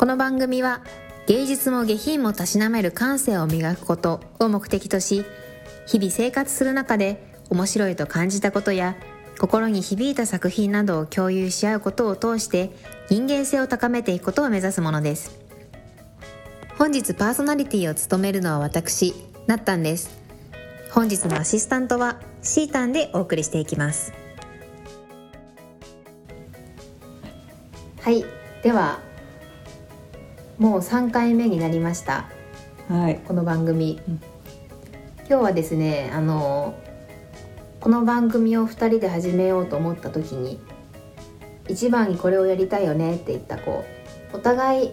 この番組は芸術も下品もたしなめる感性を磨くことを目的とし日々生活する中で面白いと感じたことや心に響いた作品などを共有し合うことを通して人間性を高めていくことを目指すものです。本日パーソナリティを務めるのは私なったんです。本日のアシスタントはシータンでお送りしていきます。はい。ではもう3回目になりました。はい。この番組、うん。今日はですねあのこの番組を2人で始めようと思った時に一番にこれをやりたいよねって言ったこうお互い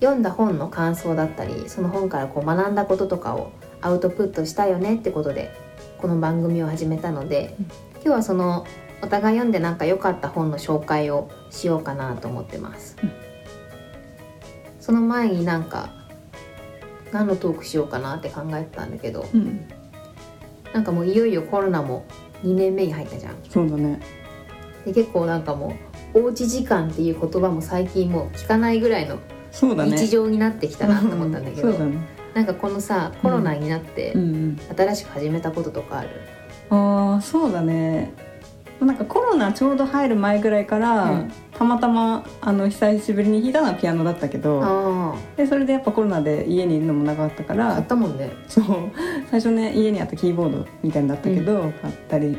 読んだ本の感想だったりその本からこう学んだこととかをアウトプットしたいよねってことでこの番組を始めたので、うん。今日はそのお互い読んでなんか良かった本の紹介をしようかなと思ってます。うんその前になんか何のトークしようかなって考えてたんだけどうん。なんかもういよいよコロナも2年目に入ったじゃん。そうだね。で結構なんかもうおうち時間っていう言葉も最近もう聞かないぐらいの。日常になってきたなと思ったんだけど、そうだね。なんかこのさコロナになってうんうん。新しく始めたこととかある、ああ、そうだね。なんかコロナちょうど入る前ぐらいから、うん。たまたまあの久しぶりに弾いたのはピアノだったけどあでそれでやっぱコロナで家にいるのもなかったかあ買らったもんね。そう。最初ね家にあったキーボードみたいになったけど、買ったり。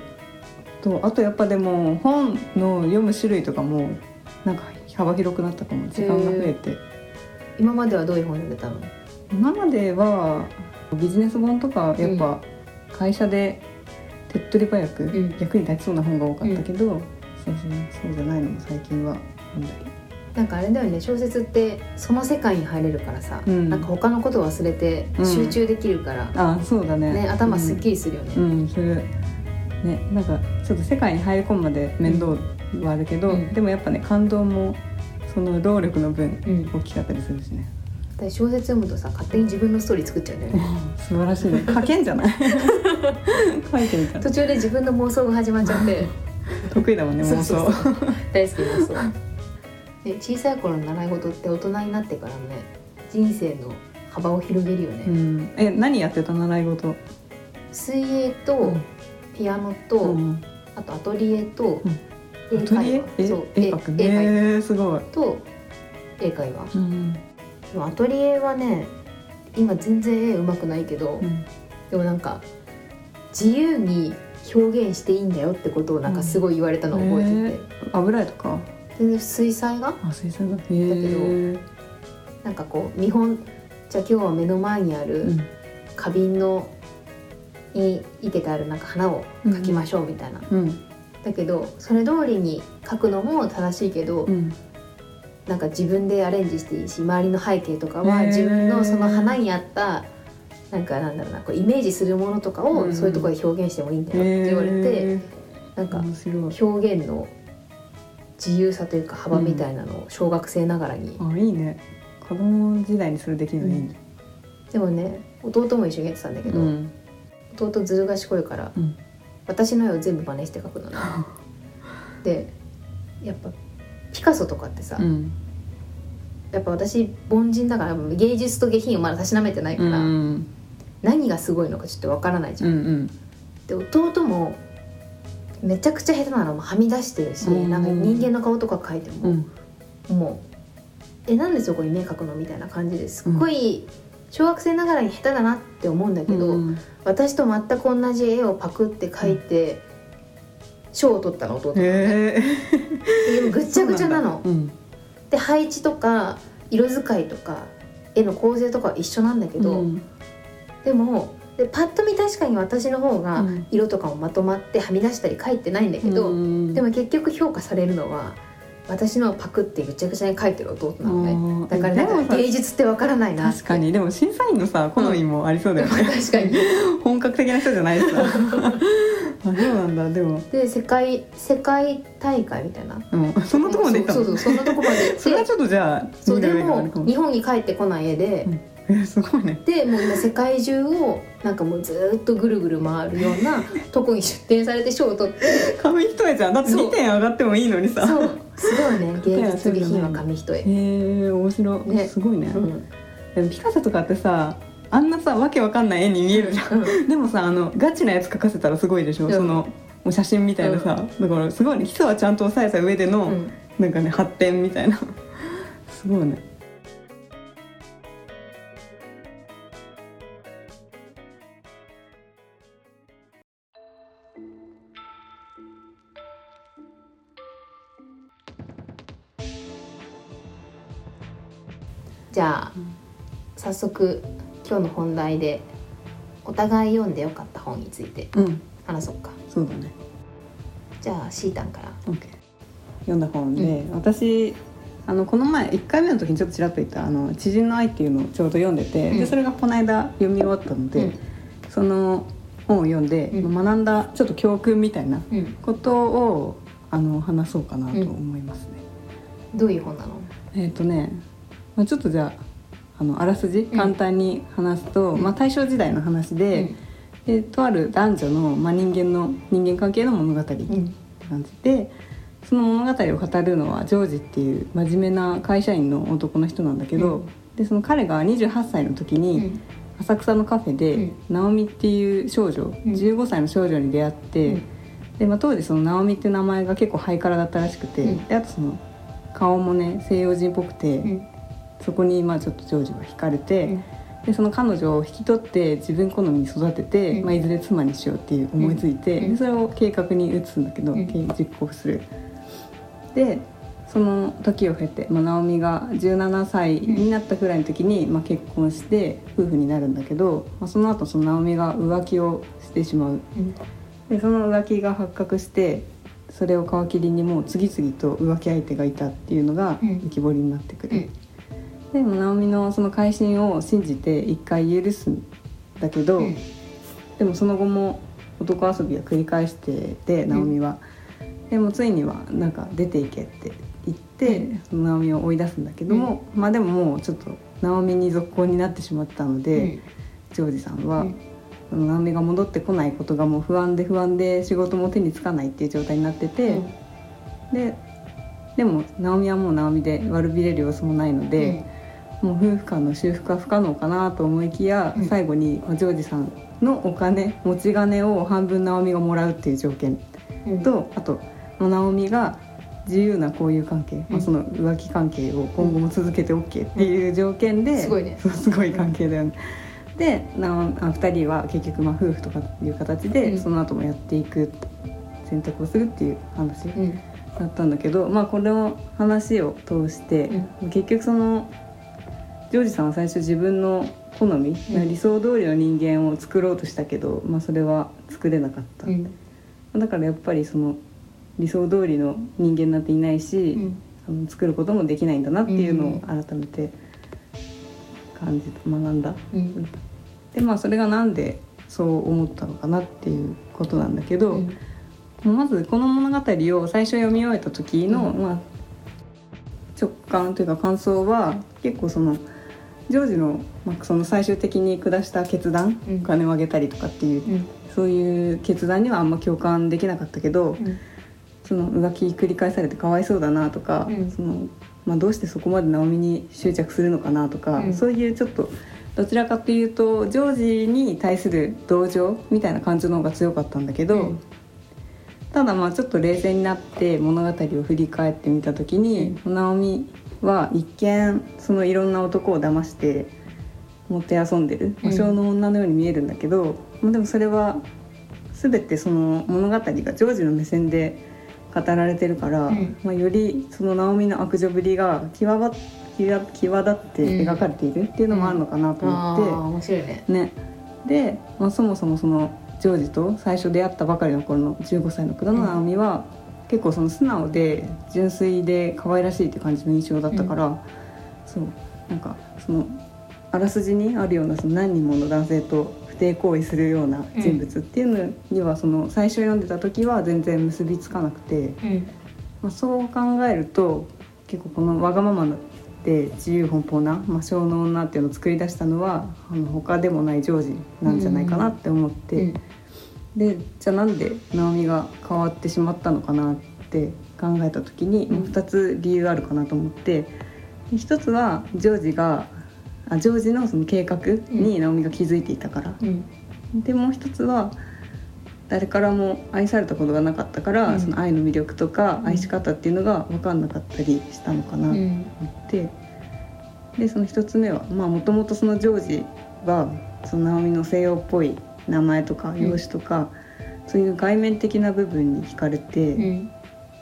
とあとやっぱでも本の読む種類とかもなんか幅広くなったかも。時間が増えて。今まではどういう本読んでたの？今まではビジネス本とかやっぱ会社で手っ取り早くん。役に立ちそうな本が多かったけど、そうそうそうじゃないのも最近は読んだり。なんかあれだよね。小説ってその世界に入れるからさ、うん。なんか他のこと忘れてうん。集中できるから、あそうだね。ね頭すっきりするよね、うん、うん、それねなんかちょっと世界に入り込むまで面倒はあるけど、うん。でもやっぱね感動もその労力の分うん。大きかったりするしね、私小説読むとさ勝手に自分のストーリー作っちゃうんだよね。素晴らしい。ね書けんじゃない？書いてみた途中で自分の妄想が始まっちゃって。得意だもんね妄想。大好き妄想で小さい頃の習い事って大人になってからね人生の幅を広げるよね、うん、え何やってた習い事？水泳とうん。ピアノと、うん。あとアトリエとうん。英アトリエ？え会話そう絵描くね絵絵会えー、すごい、話と英会話。うんでもアトリエはね今全然絵うまくないけど、うん、でもなんか自由に表現していいんだよってことをなんかすごい言われたのを覚えてて、油絵とか？全然水彩画？あ水彩画？へえなんかこう見本じゃあ今日は目の前にあるうん。花瓶のに生けてあるなんか花を描きましょうみたいな、うん。だけどそれ通りに描くのも正しいけど、うんなんか自分でアレンジしていいし周りの背景とかは自分のその花にあったなんかなんだろうなこうイメージするものとかをうん。そういうところで表現してもいいんだよって言われて、へなんか表現の自由さというか幅みたいなのを小学生ながらに、あいいね。子供時代にそれできるのいいね。でもね弟も一緒にやってたんだけど、うん。弟ずる賢いからうん。私の絵を全部真似して描くのね。でやっぱピカソとかってさ、うん。やっぱ私凡人だから芸術と下品をまだたしなめてないかうら、ん。何がすごいのかちょっとわからないじゃ、うんん。で弟もめちゃくちゃ下手なの。もはみ出してるし、うんなんか人間の顔とか描いてうも、ん。もう「えなんでそこに目描くの?」みたいな感じですっごい小学生ながらに下手だなって思うんだけど、うん。私と全く同じ絵をパクって描いて賞を取ったの。弟がね。へえでもぐっちゃぐちゃなの。うんで配置とか色使いとか絵の構成とかは一緒なんだけど、うん。でもでパッと見確かに私の方がうん。色とかもまとまってはみ出したり描いてないんだけど、うん。でも結局評価されるのは私のをパクってぐちゃぐちゃに描いてる弟なのね。うんだからなんかでもさ芸術ってわからないな確かに。でも審査員のさ好みもありそうだよね、確かに。本格的な人じゃないしさ あそうなんだ。でも。で世界世界大会みたいな。うん。そんなとこまで行ったの？そうそうそうそんなとこまで それはちょっとじゃあそうで見る目があもるかも。日本に帰ってこない絵で、うん。えすごいね。でもう今世界中をなんかもうずーっとぐるぐる回るような とこに出展されて賞を取って。紙一重じゃん。だってそう。2点上がってもいいのにさ。そう。すごいね。芸術下品は紙一重。へえ面白い、ね。すごいね、うん。でもピカソとかってさあんなさわけわかんない絵に見えるじゃん、うん。でもさあのガチなやつ描かせたらすごいでしょ、うん。そのもう写真みたいなさ、だからすごいね基礎はちゃんと押さえた上での、うん。なんかね発展みたいな。すごいね。じゃあ早速今日の本題でお互い読んでよかった本について。うん。話そうか。そうだね。じゃあシータンから。OK 読んだ本で、私あのこの前1回目の時にちょっとちらっと言った「あの知人の愛」っていうのをちょうど読んでて、うん。でそれがこの間読み終わったので、うん。その本を読んで、うん。学んだちょっと教訓みたいなうん。ことをあの話そうかなと思いますね。どういう本なの？えっ、とね、まあ、ちょっとじゃああのあらすじ簡単に話すと、うん。まあ、大正時代の話で,、でとある男女の、まあ、人間の人間関係の物語ってうん。感じで、その物語を語るのはジョージっていう真面目な会社員の男の人なんだけど、うん。でその彼が28歳の時うにん。浅草のカフェで、うん。ナオミっていう少女、ん。15歳の少女に出会って、うん。でまあ、当時そのナオミっていう名前が結構ハイカラだったらしくて、うん。であとその顔もね西洋人っぽくて、うんそこにまあちょっとジョージは惹かれて、うん。でその彼女を引き取って自分好みに育てて、うん。まあ、いずれ妻にしようっていう思いついて、うん。でそれを計画に移すんだけど、うん。実行する。でその時を経て、まあ、直美が17歳になったくらいの時に、まあ、結婚して夫婦になるんだけど、まあ、その後その直美が浮気をしてしまう。うん。でその浮気が発覚してそれを皮切りにもう次々と浮気相手がいたっていうのがうん。浮き彫りになってくる。うんでも直美のその改心を信じて一回許すんだけど、うん。でもその後も男遊びは繰り返してて直美は、でもついにはなんか出ていけって言って、うんその直美を追い出すんだけども、まあでももうちょっと直美に続行になってしまったので、ジョージさんは、直美が戻ってこないことがもう不安で不安で仕事も手につかないっていう状態になってて、ででも直美はもう直美で悪びれる様子もないので。もう夫婦間の修復は不可能かなと思いきや、うん。最後にまあジョージさんのお金持ち金を半分直美がもらうっていう条件。うん。と、あとまあ直美が自由な交友関係、まあ、うん。その浮気関係を今後も続けて OK っていう条件で、すごいね。すごい関係だよね。でなおあ2人は結局まあ夫婦とかいう形で、うん。その後もやっていく選択をするっていう話うん。だったんだけど、まあ、これの話を通して、結局そのジョージさんは最初自分の好み、うん。理想通りの人間を作ろうとしたけど、まあ、それは作れなかった、うん。だからやっぱりその理想通りの人間なんていないし、うん。あの作ることもできないんだなっていうのを改めて感じ学んだ。うん。でまあそれがなんでそう思ったのかなっていうことなんだけど、うん。まずこの物語を最初読み終えた時の、うん。まあ、直感というか感想は結構そのジョージの,、まあ、その最終的に下した決断、うん。お金をあげたりとかっていう、うん。そういう決断にはあんま共感できなかったけど、うん。その浮気繰り返されてかわいそうだなとか、うん。そのまあ、どうしてそこまで直美に執着するのかなとか、うん。そういうちょっとどちらかというとジョージに対する同情みたいな感情の方が強かったんだけど、うん。ただまあちょっと冷静になって物語を振り返ってみた時に、直美は一見そのいろんな男を騙してもてあそんでる魔性の女のように見えるんだけど、まあでもそれは全てその物語がジョージの目線で語られてるから、うん。まあ、よりその直美の悪女ぶりが際ば際際立って描かれているっていうのもあるのかなと思って。面白いね。ね、で、まあ、そもそもそのジョージと最初出会ったばかりの頃の15歳の黒野直美は、結構その素直で純粋で可愛らしいって感じの印象だったから、そうなんかそのあらすじにあるようなその何人もの男性と不貞行為するような人物っていうのには、その最初読んでた時は全然結びつかなくて、うん。まあ、そう考えると結構このわがままで自由奔放な魔性の女っていうのを作り出したのはあの他でもないジョージなんじゃないかなって思って、うんでじゃあなんで直美が変わってしまったのかなって考えた時に、うん2つ理由あるかなと思ってで一つはジョージがあジョージのその計画に直美が気づいていたから、うん。でもう一つは誰からも愛されたことがなかったから、うんその愛の魅力とかうん愛し方っていうのが分かんなかったりしたのかなとうん。思って、でその一つ目はまあもともとそのジョージはその直美の西洋っぽい名前とかん。容姿とか、そういう外面的な部分に惹かれうてん。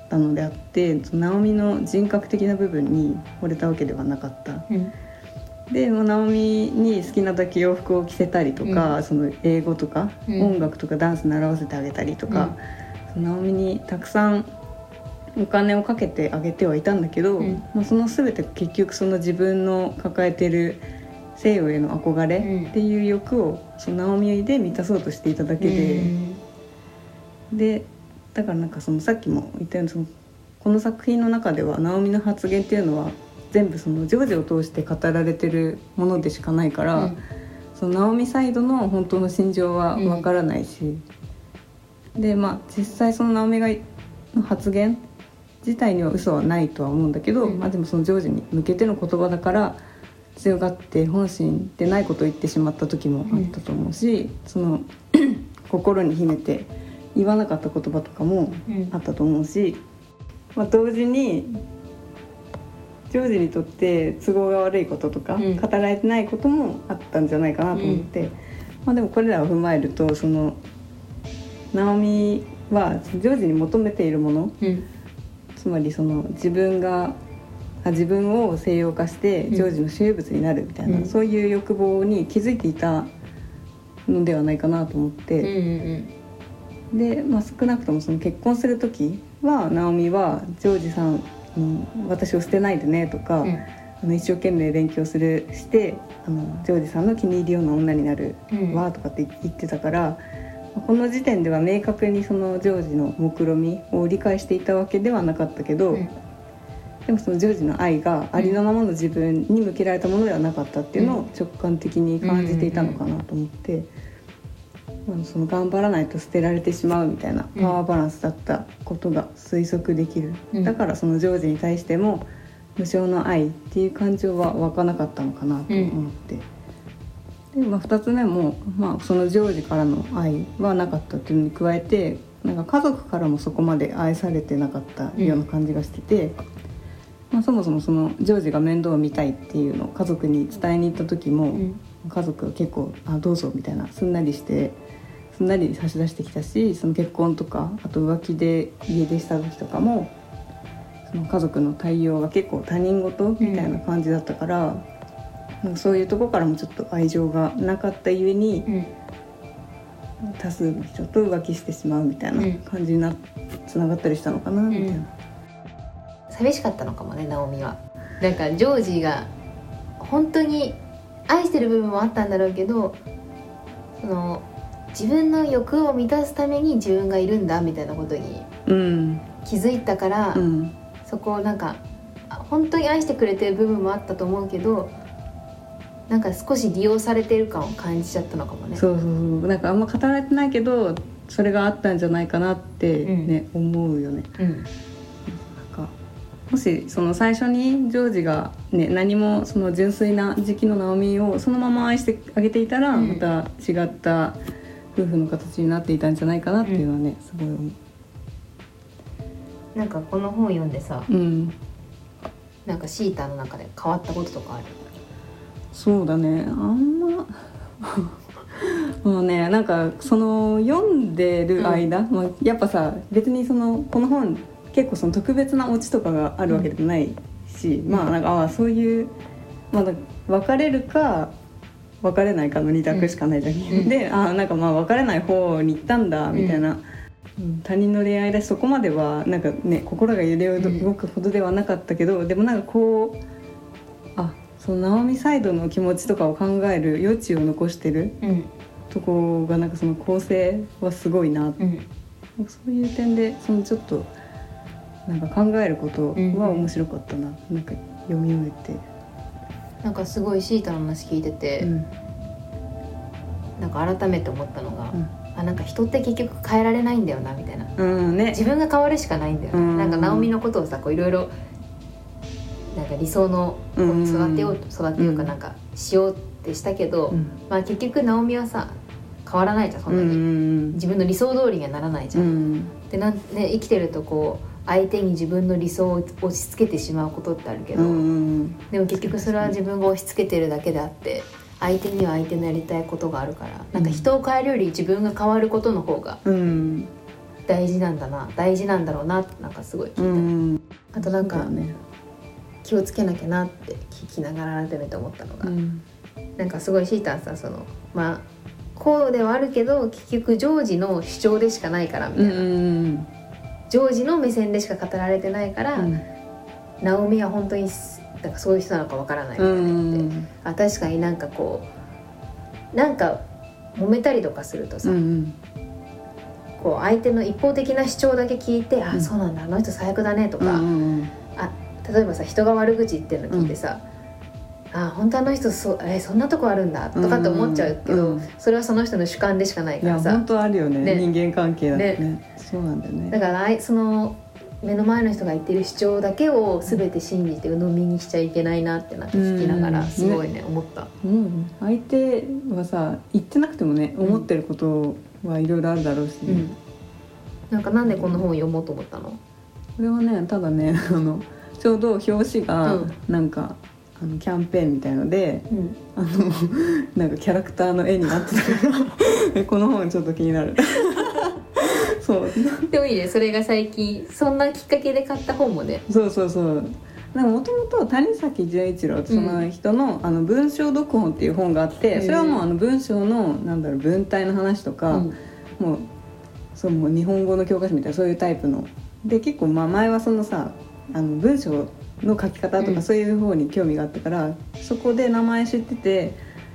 たのであって、その直美の人格的な部分に惚れたわけではなかった。うん。でもう直美に好きなだけ洋服を着せたりとか、その英語とか、うん。音楽とかダンス習わせてあげたりとか、その直美にたくさんお金をかけてあげてはいたんだけど、うん。まあ、その全て結局その自分の抱えてる西洋への憧れうん。っていう欲をその直美で満たそうとしていただけで、でだからなんかそのさっきも言ったようにそのこの作品の中では直美の発言っていうのは全部そのジョージを通して語られてるものでしかないから、うん。その直美サイドの本当の心情はわからないし、でまあ実際その直美がの発言自体には嘘はないとは思うんだけど、うん。まあ、でもそのジョージに向けての言葉だから強がって本心でないことを言ってしまった時もあったと思うし、その 心に秘めて言わなかった言葉とかもうん。あったと思うし、まあ、同時にジョージにとって都合が悪いこととか、うん。語られてないこともあったんじゃないかなと思って、まあ、でもこれらを踏まえるとそのナオミはジョージに求めているものうん。つまりその自分があ自分を西洋化してうん。ジョージの所有物になるみたいな、うん。そういう欲望に気づいていたのではないかなと思っうんうて。ん。で、まあ、少なくともその結婚する時はナオミはジョージさんに「私を捨てないでね」とか、うん。あの一生懸命勉強するしてあのジョージさんの気に入るような女になるうんわとかって言ってたから、この時点では明確にそのジョージの目論みを理解していたわけではなかったけど、うんでもそのジョージの愛がありのままの自分に向けられたものではなかったっていうのを直感的に感じていたのかなと思って、まあその頑張らないと捨てられてしまうみたいなパワーバランスだったことが推測できる、うん。だからそのジョージに対しても無償の愛っていう感情は湧かなかったのかなと思って。でまあ、2つ目も、まあ、そのジョージからの愛はなかったっていうのに加えてなんか家族からもそこまで愛されてなかったような感じがしてて、まあ、そもそもそのジョージが面倒を見たいっていうのを家族に伝えに行った時も、うん。家族は結構「あどうぞ」みたいなすんなりしてすんなり差し出してきたしその結婚とかあと浮気で家出した時とかもその家族の対応が結構他人事みたいな感じだったから、なんかそういうとこからもちょっと愛情がなかったゆえにうん。多数の人と浮気してしまうみたいな感じになつながったりしたのかなみたいな。寂しかったのかもねナオミは。なんかジョージが本当に愛してる部分もあったんだろうけどその自分の欲を満たすために自分がいるんだみたいなことにうん。気づいたから、うん。そこをなんかあ本当に愛してくれてる部分もあったと思うけどなんか少し利用されてる感を感じちゃったのかもね。そうそうなんかあんま語られてないけどそれがあったんじゃないかなってね、思うよね。うんもしその最初にジョージが、ね、何もその純粋な時期のナオミをそのまま愛してあげていたら、うん。また違った夫婦の形になっていたんじゃないかなっていうのはね、すごい思う。なんかこの本読んでさうん。なんかシータの中で変わったこととかある？そうだね。あんま もうねなんかその読んでる間、まあ、やっぱさ別にそのこの本結構その特別なオチとかがあるわけでもないし、まあなんかああそういう、まあ、別れるか別れないかの二択しかないじゃん、うん。でああなんかまあ別れない方に行ったんだみたいな、うん。他人の恋愛だしそこまではなんかね心が揺れ動くほどではなかったけど、でもなんかこうあその直美サイドの気持ちとかを考える余地を残してるうん。とこがなんかその構成はすごいな、うん。そういう点でそのちょっとなんか考えることは面白かったな、なんか読み終えて、なんかすごいシータの話聞いてて、うん。なんか改めて思ったのが、うん。あなんか人って結局変えられないんだよなみたいな。うんね。自分が変わるしかないんだよ、うん。なんか直美のことをさこういろいろなんか理想の子に育てようと育てようかうん。なんかしようってしたけど、うん。まあ結局直美はさ変わらないじゃんそんなに、うん自分の理想通りにはならないじうゃん、ん。でなんね生きてるとこう相手に自分の理想を押し付けてしまうことってあるけど、うんでも結局それは自分が押し付けてるだけであって相手には相手のやりたいことがあるからなんか人を変えるより自分が変わることの方がうん。大事なんだな大事なんだろうなってなんかすごい聞いた、うんあとなんかね。気をつけなきゃなって聞きながら改めて思ったのが、うん。なんかすごいシータンさそのまあこうではあるけど結局ジョージの主張でしかないからみたういな、んジョージの目線でしか語られてないから、ナオミは本当にすなんかそういう人なのかわからないみうたいな言って、ん。あ確かになんかこうなんか揉めたりとかするとさ、うんこう相手の一方的な主張だけ聞いて「あうん。そうなんだあの人最悪だね」とうか、ん例えばさ人が悪口言ってるの聞いてさ「あ本当あの人そえそんなとこあるんだ」とかって思っちゃうけど、うんそれはその人の主観でしかないからさ。本当あるよね。ね。人間関係だってね。そうなんだよね。だからあいその目の前の人が言ってる主張だけを全て信じて鵜呑みにしちゃいけないなってなんか聞きながらうん。すごいね思った。うん。相手はさ言ってなくてもね思ってることはいろいろあるだろうしね。うん。なんかなんでこの本を読もうと思ったの？これはねただね あのちょうど表紙がうん。なんか、あのキャンペーンみたいのでうん。あの なんかキャラクターの絵になってたから。えこの本ちょっと気になる。そう。でもいいねそれが最近そんなきっかけで買った本もね。そうそうそう。なんかもともと谷崎潤一郎ってその人の,、あの文章読本っていう本があってそれはもうあの文章のなんだろう文体の話とか、うん。もうそうもう日本語の教科書みたいなそういうタイプの。で結構まあ前はそのさあの文章の書き方とうん。かそういう方に興味があったから、そこで名前知ってて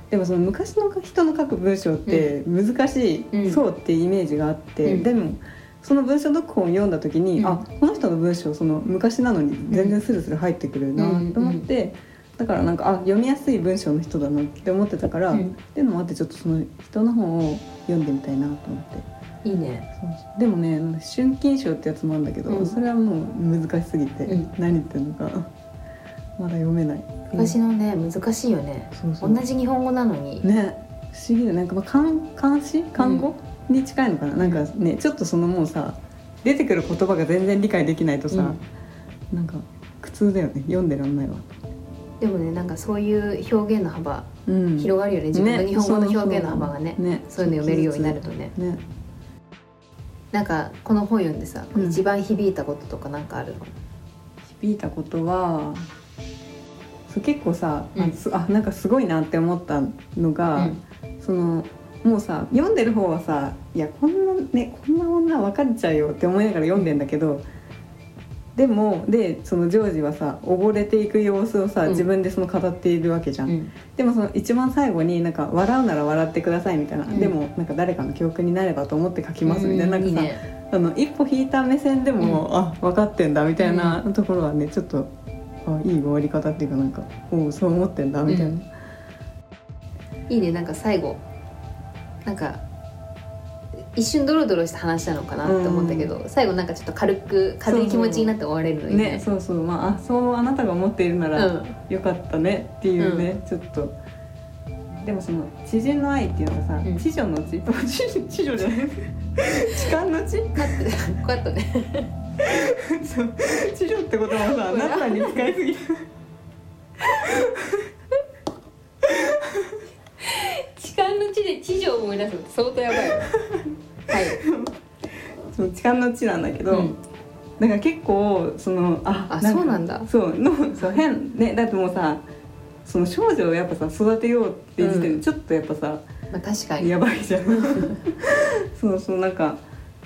でもその昔の人の書く文章って難しい、うん。そうっていうイメージがあって、うん。でもその文章読本を読んだ時に、うん。あこの人の文章その昔なのに全然スルスル入ってくるなと思って。だからなんかあ読みやすい文章の人だなって思ってたから、うん。っていうのもあってちょっとその人の本を読んでみたいなと思っていいね。でもね春金賞ってやつもあるんだけど、うん。それはもう難しすぎて、うん。何言ってるのかまだ読めない。昔のね難しいよね。そうそう。同じ日本語なのに、ね不思議だ。なんかまあ漢漢詩漢語、に近いのかな？なんかねちょっとそのもうさ出てくる言葉が全然理解できないとさ、なんか苦痛だよね。読んでらんないわ、でもねなんかそういう表現の幅うん、広がるよね。自分の日本語の表現の幅がね。ねそういうの読めるようになるとね。ねなんかこの本読んでさ、うん。一番響いたこととかなんかあるの？響いたことはそう結構さ、うん。あすあなんかすごいなって思ったのが、うん。そのもうさ読んでる方はさいやこんなねこんな女別れちゃうよって思いながら読んでんだけどでもでそのジョージはさ溺れていく様子をさ、うん。自分でその語っているわけじゃん、うん。でもその一番最後になんか笑うなら笑ってくださいみたいな、うん。でもなんか誰かの記憶になればと思って書きますみたいな,、なんかさね。あの一歩引いた目線でも、あ分かってんだみたいなところはねちょっとあいい終わり方っていうかなんかおうそう思ってんだみたいな、うん。いいねなんか最後。なんか一瞬ドロドロした話なのかなって思ったけど、最後なんかちょっと軽く軽い気持ちになって終われるのにね。ねそうそう。まああそうあなたが思っているならうん。よかったねっていうね、ちょっと。でもその知人の愛っていうのがさ、うん。知女の知知 知女じゃない。痴漢の知？カットカットね。そう。知女ってこともさあなたに使いすぎ。痴漢の地で地上を思い出すのって相当やばいよはい。そう痴漢の知なんだけど、うん。だから結構そのああかそうなんだ。そうのそう変ねだってもうさその少女をやっぱさ育てようっていう時点うん。でちょっとやっぱさ、まあ確かに。やばいじゃん。そうそうなんか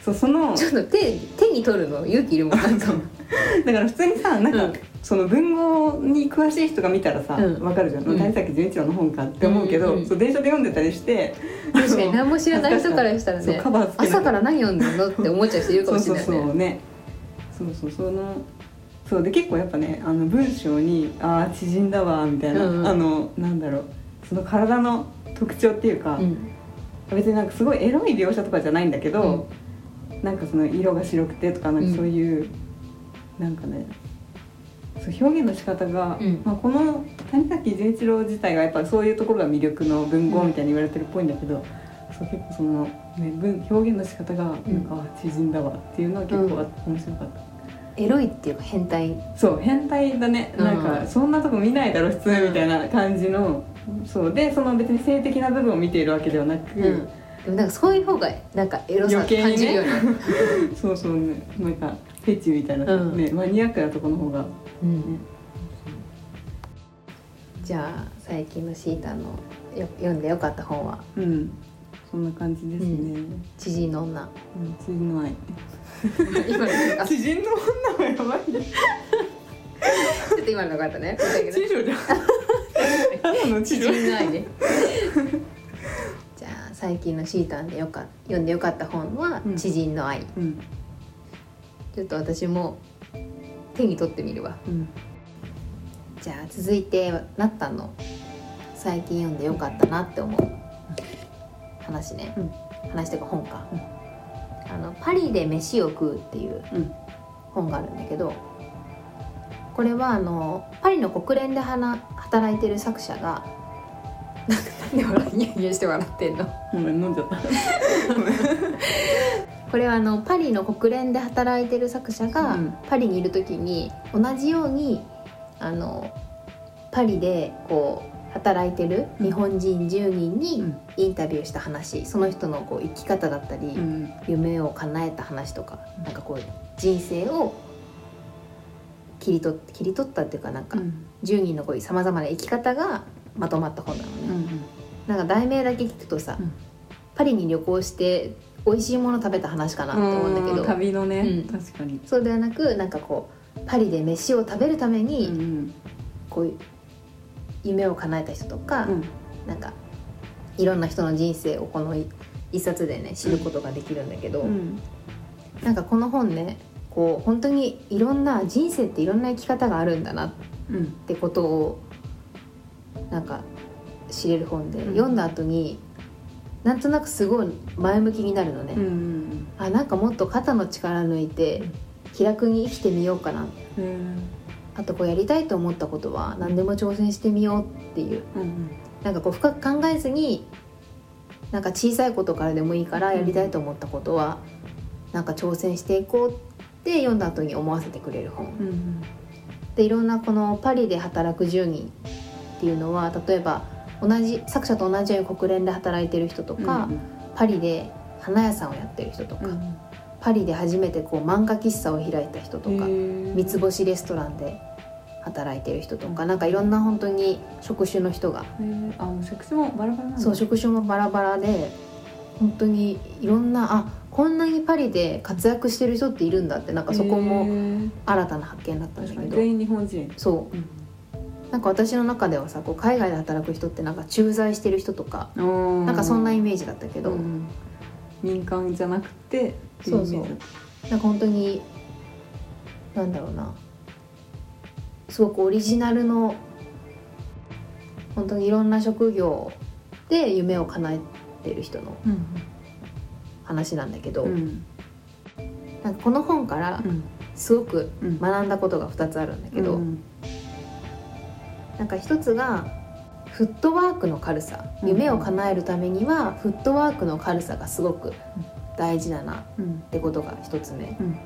そうそのちょっと手手に取るの？勇気いるもんなんか。だから普通にさなんか、うんその文豪に詳しい人が見たらさ、わうん。かるじゃん、うん。谷崎潤一郎の本かって思うけど、うんうんそう電車で読んでたりして。確かに 何も知らない人からしたらね朝から何読んでんのって思っちゃう人いるかもしれないね。そうそうねそうそうそのそうで結構やっぱねあの文章に「ああ縮んだわ」みたいな、うんうん。あのなんだろうその体の特徴っていうか、うん。別になんかすごいエロい描写とかじゃないんだけど、なんかその色が白くてとかなんかそういう、なんかねそう表現の仕方が、うん。まあ、この谷崎潤一郎自体がやっぱそういうところが魅力の文豪みたいに言われてるっぽいんだけど、そう結構その、ね、文表現の仕方がなんか、あ知人だわっていうのは結構あ面白かった。エロいっていうか変態？そう変態だね、うん。なんかそんなとこ見ないだろ普通みたいな感じの、そう。でその別に性的な部分を見ているわけではなく、うん。でもなんかそういう方がなんかエロさ感じるよね。そうそう。ねなんかフェチみたいな、うん。ねマニアックなとこの方が、うんじゃあ最近のシータのよ読んでよかった本は？うん。そんな感じですね、知人の女。うん、知人の愛。知人の女はやばいね。ょっと今のよかったね。知女じゃん。ただの知知女人の愛。ねじゃあ最近のシータンでよか読んでよかった本はうん。知人の愛、うん。ちょっと私も手に取ってみるわ。うん。じゃあ続いてなったんの最近読んでよかったなって思う話ね、うん。話というか本か、うん。あの「パリで飯を食う」っていううん本があるんだけどこれはあのパリの国連で働いてる作者がなんで笑いニヤニヤして笑ってんの？ごめん飲んじゃった これはあのパリの国連で働いてる作者が、うん。パリにいる時に同じようにあのパリでこう働いてる日本人10人にうん。インタビューした話その人のこう生き方だったり、うん。夢を叶えた話とかなんかこう人生を切り取っ切り取ったっていうかなんかうん。10人のこうさまざまな生き方がまとまった本なのね。うん。なんか題名だけ聞くとさ、うん。パリに旅行して美味しいもの食べた話かなと思うんだけど、旅のね、うん。確かに、そうではなくなんかこうパリで飯を食べるために、んこういう夢を叶えた人とか、うん。なんかいろんな人の人生をこのい一冊でね知ることができるんだけど、うん。なんかこの本ねこう本当にいろんな人生っていろんな生き方があるんだなっうん。てことをなんか知れる本で、うん。読んだ後になんとなくすごい前向きになるのね、うんあなんかもっと肩の力抜いて気楽に生きてみようかな。うん。あとこうやりたいと思ったことは何でも挑戦してみようっていう。うんなんかこう深く考えずになんか小さいことからでもいいからやりたいと思ったことはなんか挑戦していこうって読んだ後に思わせてくれる本。うんでいろんなこのパリで働く10人っていうのは例えば同じ作者と同じように国連で働いてる人とか、パリで花屋さんをやってる人とか、うんパリで初めてこう漫画喫茶を開いた人とか、三つ星レストランで働いてる人とかなんかいろんな本当に職種の人が、あもう職種もバラバラそう職種もバラバラで本当にいろんなあこんなにパリで活躍してる人っているんだってなんかそこへもー。新たな発見だったんだけど。全員日本人。そうなんか私の中ではさこう海外で働く人ってなんか駐在してる人とかななんかそんなイメージだったけど、うん。民間じゃなくてそうそう。なんか本当になんだろうな。すごくオリジナルの本当にいろんな職業で夢を叶えてる人の話なんだけど、うんなんかこの本からうん。すごくうん。学んだことが2つあるんだけど、うんなんか一つがフットワークの軽さうん。夢を叶えるためにはフットワークの軽さがすごく大事だなっうんてことが一つ目。うん。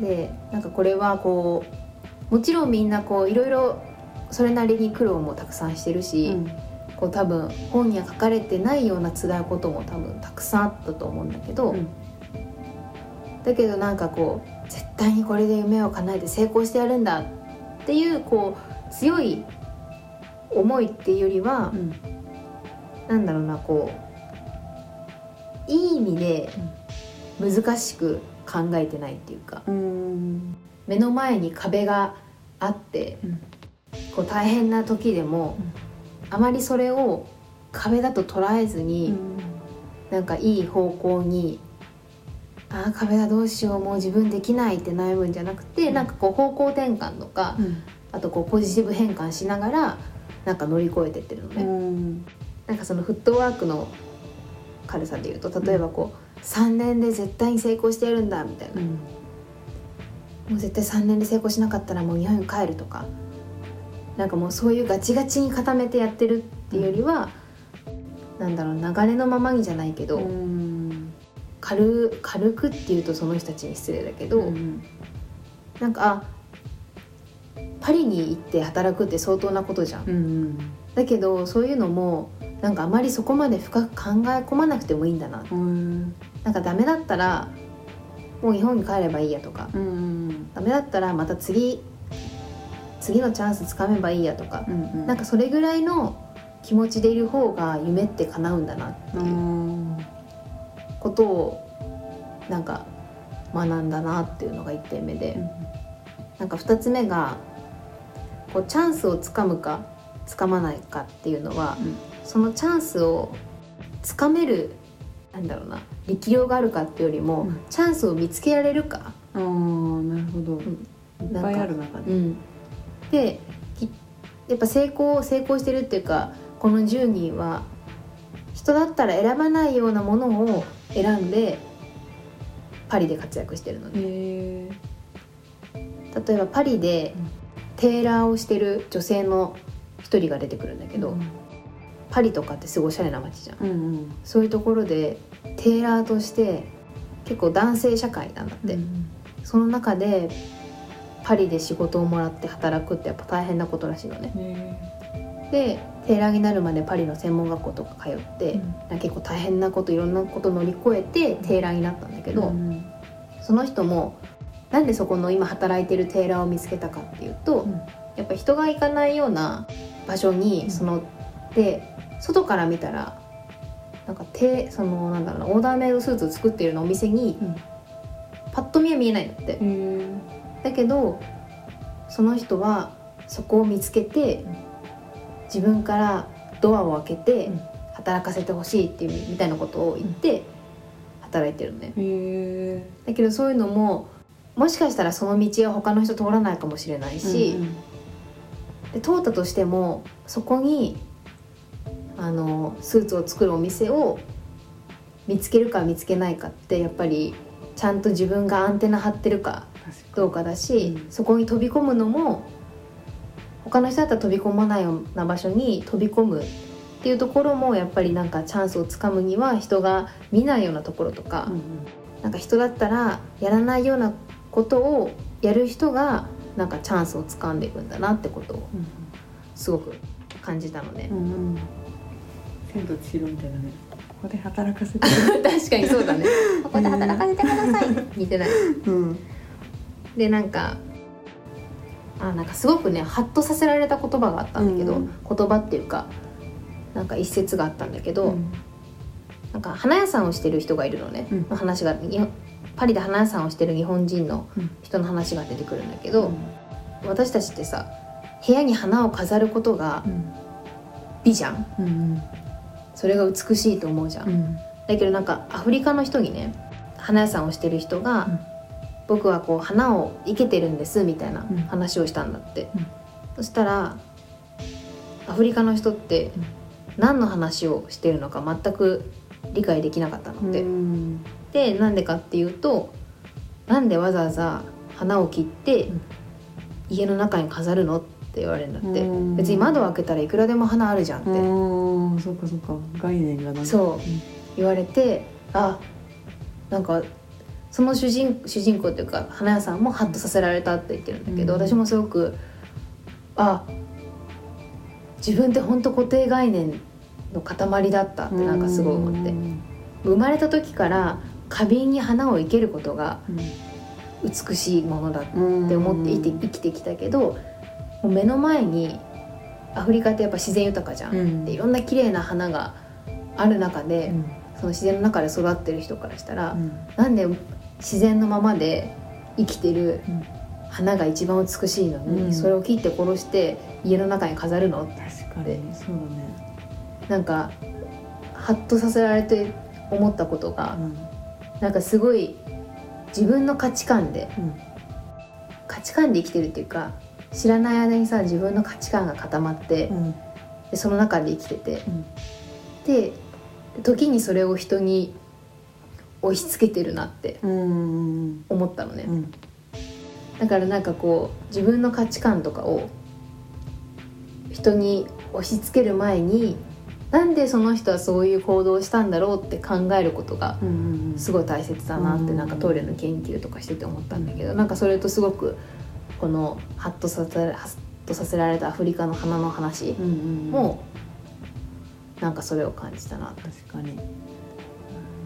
でなんかこれはこうもちろんみんなこういろいろそれなりに苦労もたくさんしてるし、こう多分本には書かれてないような辛いことも多分たくさんあったと思うんだけど、うん。だけどなんかこう絶対にこれで夢を叶えて成功してやるんだっていうこう強い思いっていうよりは、うん。なんだろうなこういい意味で難しく考えてないっていうかうん。目の前に壁があって、うん。こう大変な時でも、あまりそれを壁だと捉えずに、なんかいい方向にあー壁だどうしようもう自分できないって悩むんじゃなくて、うん。なんかこう方向転換とか、うん。あとこうポジティブ変換しながらなんか乗り越えてってるのね。うん。なんかそのフットワークの軽さで言うと例えばこう3年で絶対に成功してやるんだみたいな、うん。もう絶対3年で成功しなかったらもう日本に帰るとか。なんかもうそういうガチガチに固めてやってるっていうよりは、なんだろう流れのままにじゃないけど、うん。軽軽くっていうとその人たちに失礼だけど、うん。なんかあパリに行って働くって相当なことじゃん。うんだけどそういうのもなんかあまりそこまで深く考え込まなくてもいいんだな。うん。なんかダメだったらもう日本に帰ればいいやとか。うんダメだったらまた次次のチャンスつかめばいいやとか。う、んなんかそれぐらいの気持ちでいる方が夢って叶うんだなってういうん。ことをなんか学んだなっていうのが1点目で、なんか2つ目がこうチャンスをつかむかつかまないかっていうのは、うん。そのチャンスをつかめるなんだろうな力量があるかっていうよりも、うん。チャンスを見つけられるか、ああなるほど、ん。いっぱいある中で、うん、できやっぱ成功成功してるっていうかこの10人は人だったら選ばないようなものを選んでパリで活躍してるので例えばパリでうんテーラーをしてる女性の一人が出てくるんだけど、パリとかってすごいおしゃれな街じゃん。うんうん。そういうところでテーラーとして結構男性社会なんだって、うんその中でパリで仕事をもらって働くってやっぱ大変なことらしいのね。へでテーラーになるまでパリの専門学校とか通って、うん。結構大変なこといろんなこと乗り越えてテーラーになったんだけえど、うん。その人もなんでそこの今働いてるテーラーを見つけたかっていうと、うん。やっぱ人が行かないような場所にうん。その、で外から見たらなんか手そのなんだろうなオーダーメイドスーツを作ってるようなお店に、うん。パッと見は見えないんだって。だけどその人はそこを見つけて自分からドアを開けてうん。働かせてほしいっていうみたいなことを言って働いてるのね。だけどそういうのももしかしたらその道は他の人通らないかもしれないし、うんで通ったとしてもそこにあのスーツを作るお店を見つけるか見つけないかってやっぱりちゃんと自分がアンテナ張ってるかどうかだし、うん。そこに飛び込むのも他の人だったら飛び込まないような場所に飛び込むっていうところもやっぱりなんかチャンスをつかむには人が見ないようなところとか、に、うん。なんか人だったらやらないようなことをやる人がなんかチャンスをつかんでいくんだなってことをうんすごく感じたので、うんうん。うん千と千尋みたいなね。ここで働かせて。確かにそうだね。ここで働かせてください。似てない。うん。でなんかあなんかすごくねハッとさせられた言葉があったんだけど、うん。言葉っていうかなんか一節があったんだけど、うん。なんか花屋さんをしてる人がいるのね、うん。の話がにパリで花屋さんをしてる日本人のうん人の話が出てくるんだけど、私たちってさ部屋に花を飾ることがうん。美じゃん。うんそれが美しいと思うじゃん、うん。だけどなんかアフリカの人にね花屋さんをしてる人が、うん。僕はこう花を生けてるんですみたいなうん。話をしたんだって、うん。そしたらアフリカの人ってうん。何の話をしてるのか全く理解できなかったので、うんでなんでかっていうとなんでわざわざ花を切ってうん。家の中に飾るのって言われるんだって、うん。別に窓を開けたらいくらでも花あるじゃんって、うん。そっかそっか。概念がなそう。言われてあなんかその主人主人公っていうか花屋さんもハッとさせられたって言ってるんだけど、うん。私もすごくあ自分って本当固定概念の塊だったってなんかすごい思って。うん。生まれた時から花瓶に花を生けることがうん。美しいものだってって思って生きて生きてきたけどもう目の前にアフリカってやっぱ自然豊かじゃん、うん。でいろんな綺麗な花がある中で、その自然の中で育ってる人からしたら、なんで自然のままで生きてるうん。花が一番美しいのに、うん。それを切って殺して家の中に飾るの？確かにそうだね。なんかハッとさせられて思ったことが、なんかすごい自分の価値観でうん。価値観で生きてるっていうか知らない間にさ自分の価値観が固まって、うん。でその中で生きてて。うん。で時にそれを人に押し付けてるなってうん思ったのね、うん。だからなんかこう自分の価値観とかを人に押し付ける前になんでその人はそういう行動をしたんだろうって考えることがうんすごい大切だなってうん。なんかトイレの研究とかしてて思ったんだけどなんかそれとすごくこのハッとさせハッとさせられたアフリカの花の話うんうんもなんかそれを感じたなと。確かに。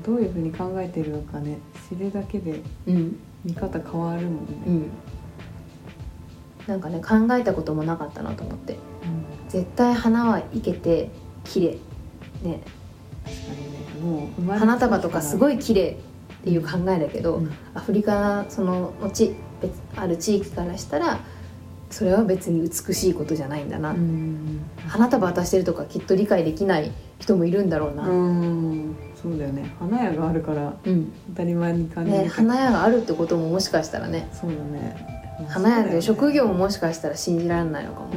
どういうふうに考えてるのかね知るだけでうん。見方変わるもんね、うん、なんかね考えたこともなかったなと思って。絶対花は生けて綺麗。ね。もう花束とかすごいい綺麗っていう考えだけど、うん。アフリカそののち別ある地域からしたらそれは別に美しいことじゃないんだな、うん。花束渡してるとかきっと理解できない人もいるんだろうな、うん。そうだよね。花屋があるからうん。当たり前に感じる。ね、花屋があるってことももしかしたらね。そうだね。花屋って職業業ももしかしたら信じられないのかも、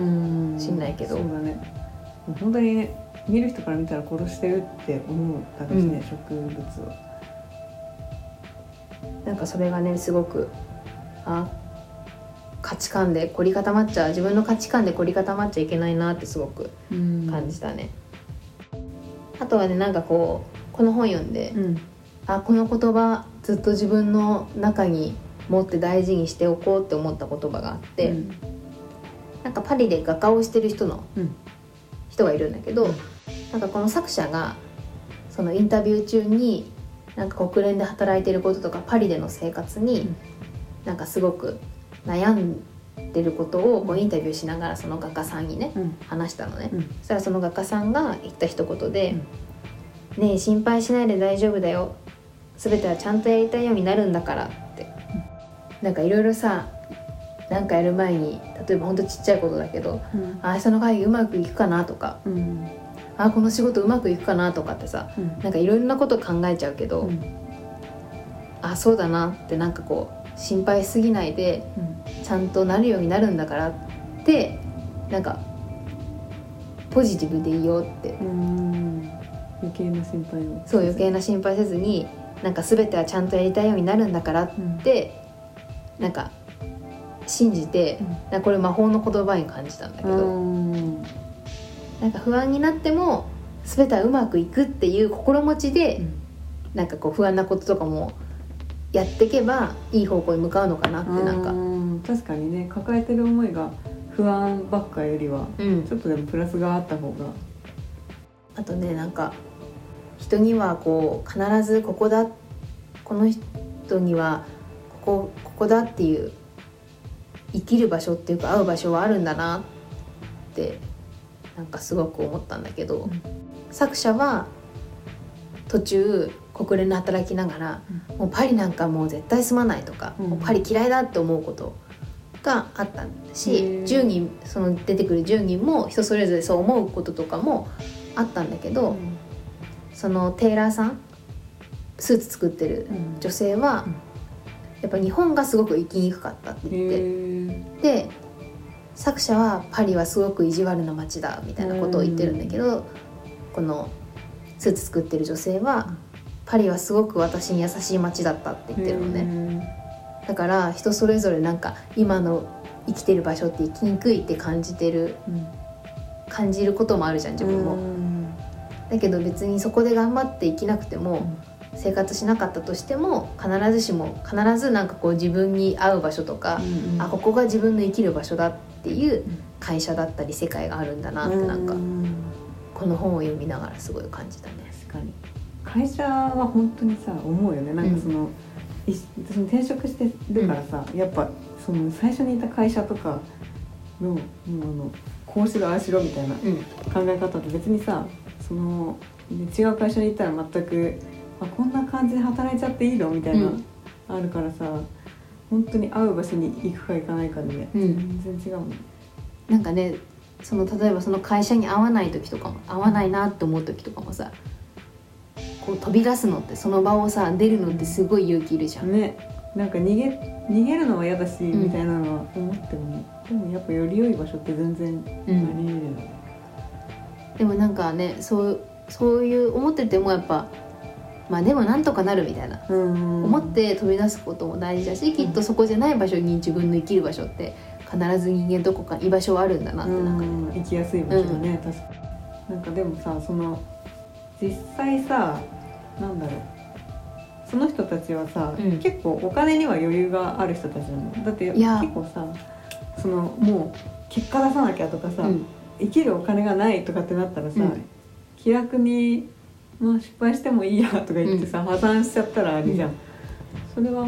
ん。しんないけど。そうだね。本当にね見る人から見たら殺してるって思うだろうしね、うん。植物を。なんかそれがねすごくあ価値観で凝り固まっちゃう自分の価値観で凝り固まっちゃいけないなってすごく感じたね、あとはねなんかこうこの本読んで、うん。あこの言葉ずっと自分の中に持って大事にしておこうって思った言葉があって、うん。なんかパリで画家をしてる人のうん。人がいるんだけど、うんなんかこの作者がそのインタビュー中になんか国連で働いてることとかパリでの生活に、うん。なんかすごく悩んでることをこうインタビューしながらその画家さんにねうん。話したのね、うん。そしたらその画家さんが言った一言で「ねえ心配しないで大丈夫だよ。全てはちゃんとやりたいようになるんだから」って、なんかいろいろさなんかやる前に例えばほんとちっちゃいことだけどうん「あ明日の会議うまくいくかな」とかうん「あこの仕事うまくいくかな」とかってさうん。なんかいろんなこと考えちゃうけど、うんあそうだなってなんかこう心配しすぎないでちゃんとなるようになるんだからってなんかポジティブでいいよって。うん。余計な心配を。そう余計な心配せずになんか全てはちゃんとやりたいようになるんだからってなんか信じてうん。これ魔法の言葉に感じたんだけど。うんなんか不安になっても全てはうまくいくっていう心持ちでなんかこう不安なこととかもやっていけばいい方向に向かうのかなってなんか。うん確かにね抱えてる思いが不安ばっかよりはうん。ちょっとでもプラスがあった方が。あとねなんか人にはこう必ずここだこの人にはここここだっていう生きる場所っていうか会う場所はあるんだなってなんかすごく思ったんだけど、うん。作者は途中国連で働きながら、もうパリなんかもう絶対住まないとか、うん。もうパリ嫌いだって思うことがあったしへー。10人その出てくる10人も人それぞれそう思うこととかもあったんだけど、そのテーラーさんスーツ作ってるうん。女性は、うん。やっぱ日本がすごく生きにくかったって言って、で作者はパリはすごく意地悪な街だみたいなことを言ってるんだけど、このスーツ作ってる女性はパリはすごく私に優しい街だったって言ってるのね。だから人それぞれなんか今の生きてる場所って生きにくいって感じてる感じることもあるじゃん自分も。だけど別にそこで頑張って生きなくても、生活しなかったとしても必ずしも必ずなんかこう自分に合う場所とか、あここが自分の生きる場所だっていう会社だったり世界があるんだなってなんかこの本を読みながらすごい感じたね。確かに。会社は本当にさ思うよね。なんかその、い私も転職してるからさ、やっぱその最初にいた会社とかのもうあのこうしろああしろみたいなうん。考え方って別にさそので違う会社に行ったら全くあこんな感じで働いちゃっていいのみたいな、うん。あるからさ本当に会う場所に行くか行かないかでね、うん。全然違うもんね。なんかねその例えばその会社に合わない時とかも合わないなって思う時とかもさこう飛び出すのってその場をさ出るのってすごい勇気いるじゃん。ね。なんか逃げ逃げるのは嫌だし、んみたいなのは思ってもね。でもやっぱより良い場所って全然ありうん得るよね。でもなんかねそうそういう思っててもやっぱまあでもなんとかなるみたいな、うん。思って飛び出すことも大事だしきっとそこじゃない場所に自分の生きる場所って必ず人間どこか居場所はあるんだなってなんか、うん。行きやすい場所だね、確かに。なんかでもさその実際さなんだろう。その人たちはさ、うん。結構お金には余裕がある人たちなの。だって結構さそのもう結果出さなきゃとかさ、うん。生きるお金がないとかってなったらさ、うん。気楽に、まあ、失敗してもいいやとか言ってさ、破産しちゃったらあれじゃん、うんそれは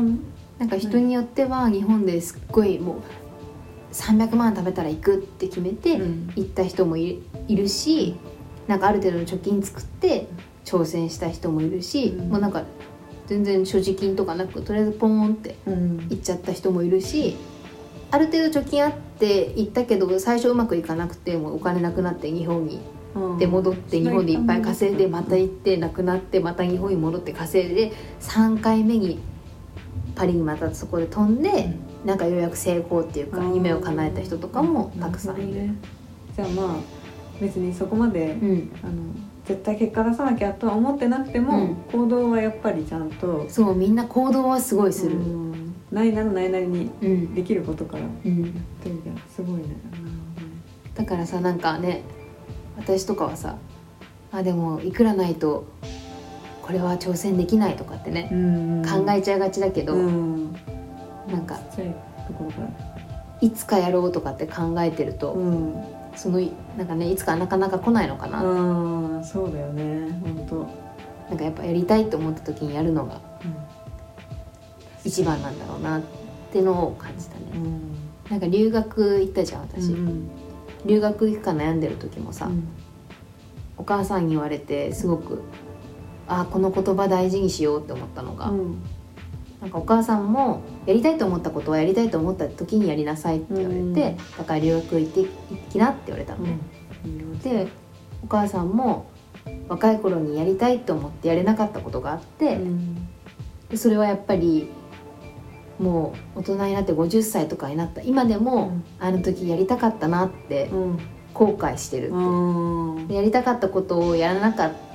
なんか人によっては日本ですっごいもう300万食べたら行くって決めてうん。行った人もいいるしなんかある程度の貯金作って挑戦した人もいるし、うん。もうなんか全然所持金とかなくとりあえずポーンってうん。行っちゃった人もいるしある程度貯金あって行ったけど最初うまくいかなくてもうお金なくなって日本にで戻って日本でいっぱい稼いでまた行ってなくなってまた日本に戻って稼いで3回目にパリにまたそこで飛んでなんかようやく成功っていうか夢を叶えた人とかもたくさんいる。ね。じゃあまあ別にそこまで、うん、あの絶対結果出さなきゃとは思ってなくても、うん。行動はやっぱりちゃんとそうみんな行動はすごいする。うん。ないならないなりにうん。できることからやうん、ってみたらすごいね。だからさなんかね私とかはさあでもいくらないとこれは挑戦できないとかってね、うん考えちゃいがちだけど、うん。なんかいつかやろうとかって考えてると、うん。そのなんかねいつかなかなか来ないのかな、うんそうだよね本当なんかやっぱやりたいと思った時にやるのが一番なんだろうなってのを感じたね、うん。なんか留学行ったじゃん私、うん留学行くか悩んでる時もさ、うん。お母さんに言われてすごくあこの言葉大事にしようって思ったのが、うん。なんかお母さんもやりたいと思ったことはやりたいと思った時にやりなさいって言われて、うん。だから留学行って行きなって言われたのね、でお母さんも若い頃にやりたいと思ってやれなかったことがあって、うん。でそれはやっぱりもう大人になって50歳とかになった今でも、うん。あの時やりたかったなってうん。後悔してるって、やりたかったことをやらなかった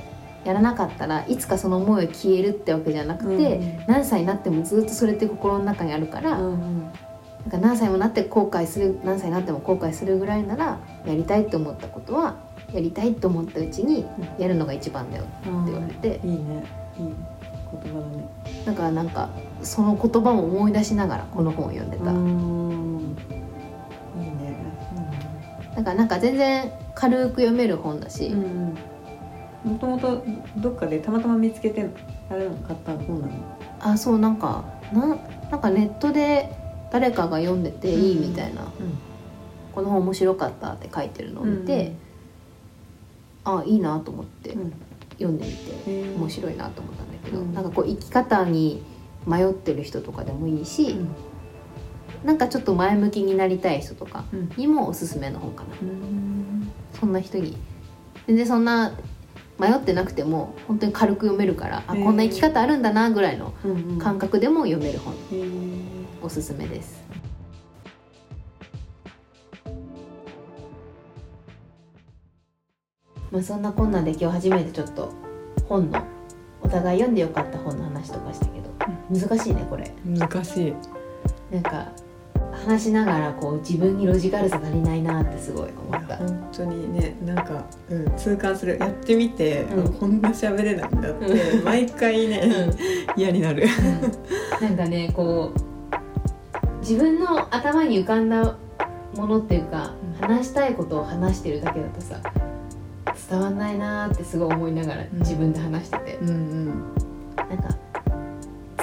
やらなかったらいつかその思いが消えるってわけじゃなくて、うん。何歳になってもずっとそれって心の中にあるから、うんなんか何歳もなって後悔する何歳になっても後悔するぐらいならやりたいと思ったことはやりたいと思ったうちにやるのが一番だよって言われて、いいね。いい言葉だね。だからなんかその言葉も思い出しながらこの本を読んでた、うん。いいね。だからなんか全然軽く読める本だし、うん。もともとどっかでたまたま見つけてあれ買った本なの？あそうなんかななんかネットで誰かが読んでていいみたいな、この本面白かったって書いてるのを見て、あいいなと思ってうん。読んでみて、面白いなと思ったんだけど、うん。なんかこう生き方に迷ってる人とかでもいいし、なんかちょっと前向きになりたい人とかうん。にもおすすめの本かな。うん。そんな人に。全然そんな迷ってなくても本当に軽く読めるからあへー。こんな生き方あるんだなぐらいのうんうん感覚でも読める本。へーおすすめです。まあそんなこんなで今日初めてちょっと本のお互い読んでよかった本の話とかしたけど難しいねこれ。難しい。なんか話しながらこう自分にロジカルさ足りないなってすごい思った。本当にねなんか、うん、痛感する。やってみて、うん。あこんな喋れないんだって、うん。毎回ね、嫌になる。なんかねこう自分の頭に浮かんだものっていうかうん。話したいことを話してるだけだとさ伝わんないなーってすごい思いながらん。自分で話してて、うんうん。なんか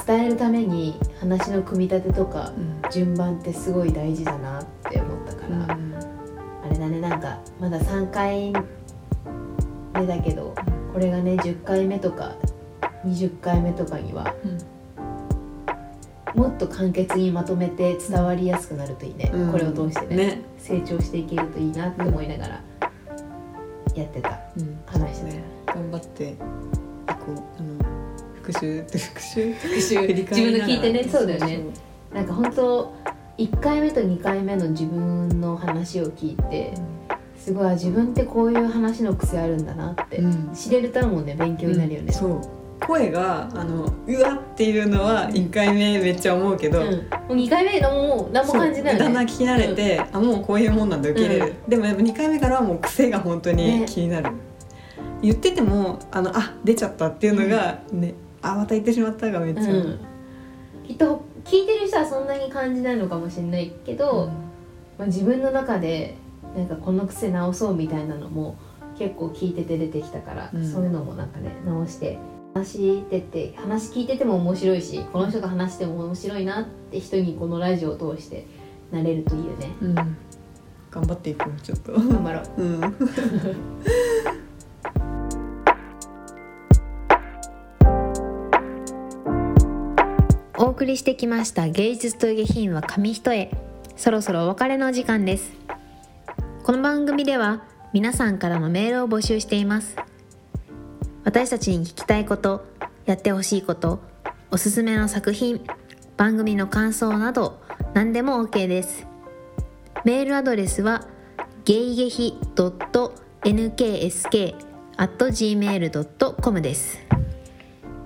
伝えるために話の組み立てとか順番ってすごい大事だなって思ったから、あれだねなんかまだ3回目だけどこれがね10回目とか20回目とかにはもっと簡潔にまとめて伝わりやすくなるといいね、うん。これを通してね。ね。成長していけるといいなって思いながらやってた。うん。話してね頑張っていこうあの復習って復習。た復習自分の聞いてね。そうだよね。なんか本当1回目と2回目の自分の話を聞いてすごい自分ってこういう話の癖あるんだなって、うん。知れるたもんね勉強になるよね、そう声があのうわっていうのは1回目めっちゃ思うけど、うん。もう2回目のもう何も感じないよね。だんだん聞き慣れて、あもうこういうもんなんだ受け入れる、でもやっぱ2回目からはもう癖が本当にね気になる、言っててもあのあ出ちゃったっていうのがね、あまた言ってしまったがめっちゃ、うん、きっと聞いてる人はそんなに感じないのかもしれないけど、まあ、自分の中でなんかこの癖直そうみたいなのも結構聞いてて出てきたから、うん。そういうのもなんかね直して話してて話聞いてても面白いしこの人が話しても面白いなって人にこのラジオを通してなれるといいよね。うん。頑張っていこうちょっと。頑張ろう。うん。お送りしてきました芸術と下品は紙一重。そろそろお別れの時間です。この番組では皆さんからのメールを募集しています私たちに聞きたいことやってほしいことおすすめの作品番組の感想など何でも OK ですメールアドレスはゲイゲヒ .nksk.gmail.com です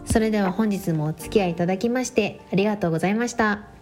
それでは本日もお付き合いいただきましてありがとうございました。